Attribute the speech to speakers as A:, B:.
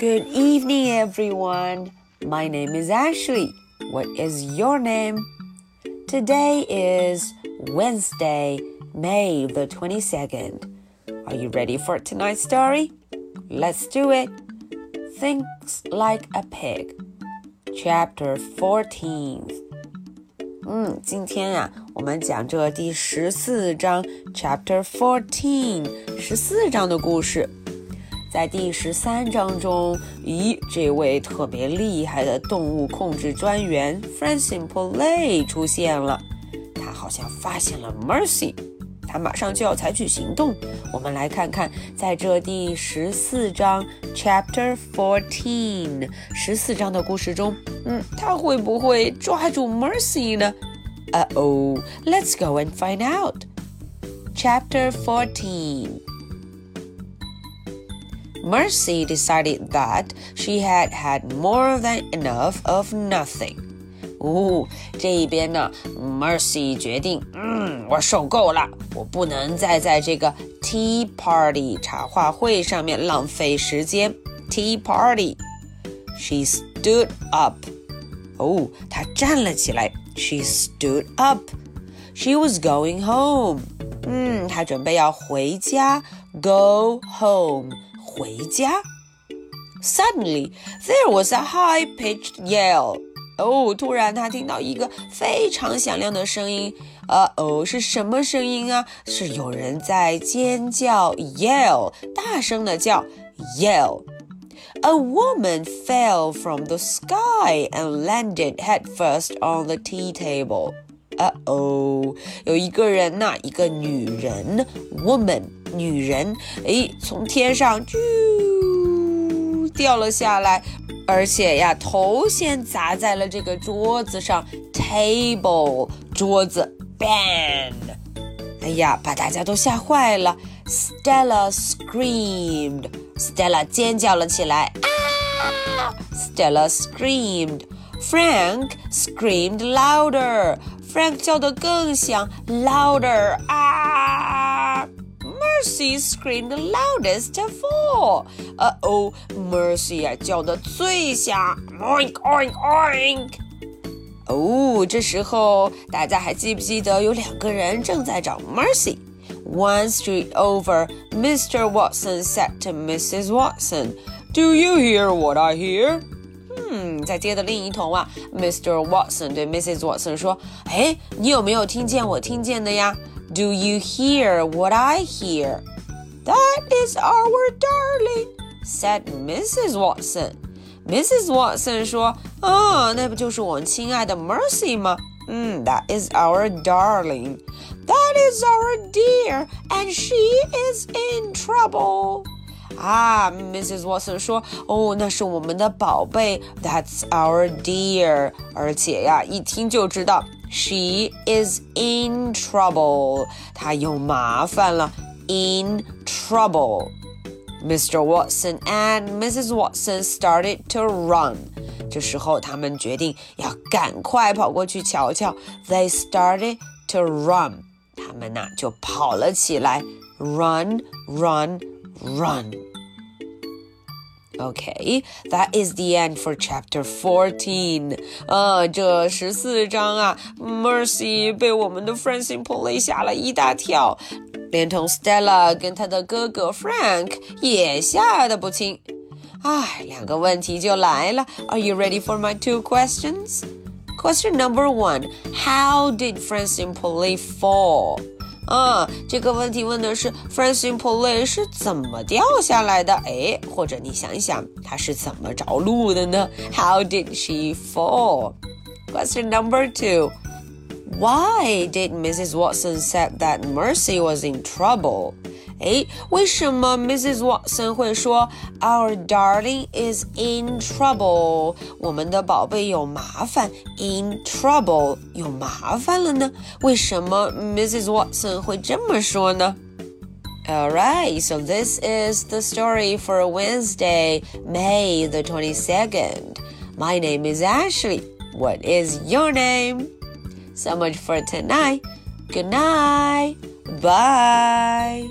A: Good evening, everyone. My name is Ashley. What is your name? Today is Wednesday, May the 22nd. Are you ready for tonight's story? Let's do it. Thinks like a pig. Chapter 14. 嗯，今天呀、啊，我们讲这第十四章，Chapter Fourteen，十四章的故事。 在第十三章中，咦，这位特别厉害的动物控制专员 Francine Polay 出现了。他好像发现了 Mercy，他马上就要采取行动。我们来看看，在这第十四章 Chapter Fourteen 十四章的故事中，嗯，他会不会抓住 Mercy 呢？Uh oh, let's go and find out. Chapter Fourteen. Mercy decided that she had had more than enough of nothing. 哦，这一边呢，Mercy 决定，嗯，我受够了，我不能再在这个 tea party 茶话会上面浪费时间。Tea party. She stood up. 哦，她站了起来。She stood up. She was going home. 嗯，她准备要回家。Go home. 回家。Suddenly, there was a high-pitched yell. 哦，突然他听到一个非常响亮的声音。呃哦，是什么声音啊？是有人在尖叫，yell，大声的叫，yell。A woman fell from the sky and landed headfirst on the tea table. 啊哦，有一个人呐，一个女人，woman，女人，诶，从天上啾掉了下来，而且呀，头先砸在了这个桌子上，table，桌子，bang，哎呀，把大家都吓坏了。Stella screamed，Stella 尖叫了起来，啊！Stella screamed，Frank screamed louder。Frank 叫得更响，louder 啊 ！Mercy screamed the loudest of all。呃哦，Mercy 啊叫得最响，oink oink oink。哦，这时候大家还记不记得有两个人正在找 Mercy？One street over, Mr. Watson said to Mrs. Watson, "Do you hear what I hear?" 嗯，在街的另一头啊，Mr. Watson 对 Mrs. Watson 说：“哎，你有没有听见我听见的呀 ？Do you hear what I hear? That is our darling,” said Mrs. Watson. Mrs. Watson 说：“啊，那不就是我们亲爱的 Mercy 吗？嗯，That is our darling. That is our dear, and she is in trouble.” 啊，Mrs. Watson 说：“哦，那是我们的宝贝，That's our dear。而且呀，一听就知道 ，She is in trouble。她有麻烦了，in trouble。” Mr. Watson and Mrs. Watson started to run。这时候，他们决定要赶快跑过去瞧瞧。They started to run。他们呐就跑了起来，run, run, run. Okay, that is the end for chapter fourteen. 啊，这十四章啊，Mercy 被我们的 Francine Polay 吓了一大跳，连同 Stella 跟她的哥哥 Frank 也吓得不轻。唉，两个问题就来了。Are you ready for my two questions? Question number one: How did Francine Polay fall? 啊，这个问题问的是 Francine Poulet 是怎么掉下来的？哎，或者你想一想，她是怎么着陆的呢？How did she fall? Question number two. Why did Mrs. Watson say that Mercy was in trouble? 哎，为什么 Mrs. Watson 会说 Our darling is in trouble？我们的宝贝有麻烦，in trouble 有麻烦了呢？为什么 Mrs. Watson 会这么说呢？Alright, so this is the story for Wednesday, May the 22nd. My name is Ashley. What is your name? So much for tonight. Good night. Bye.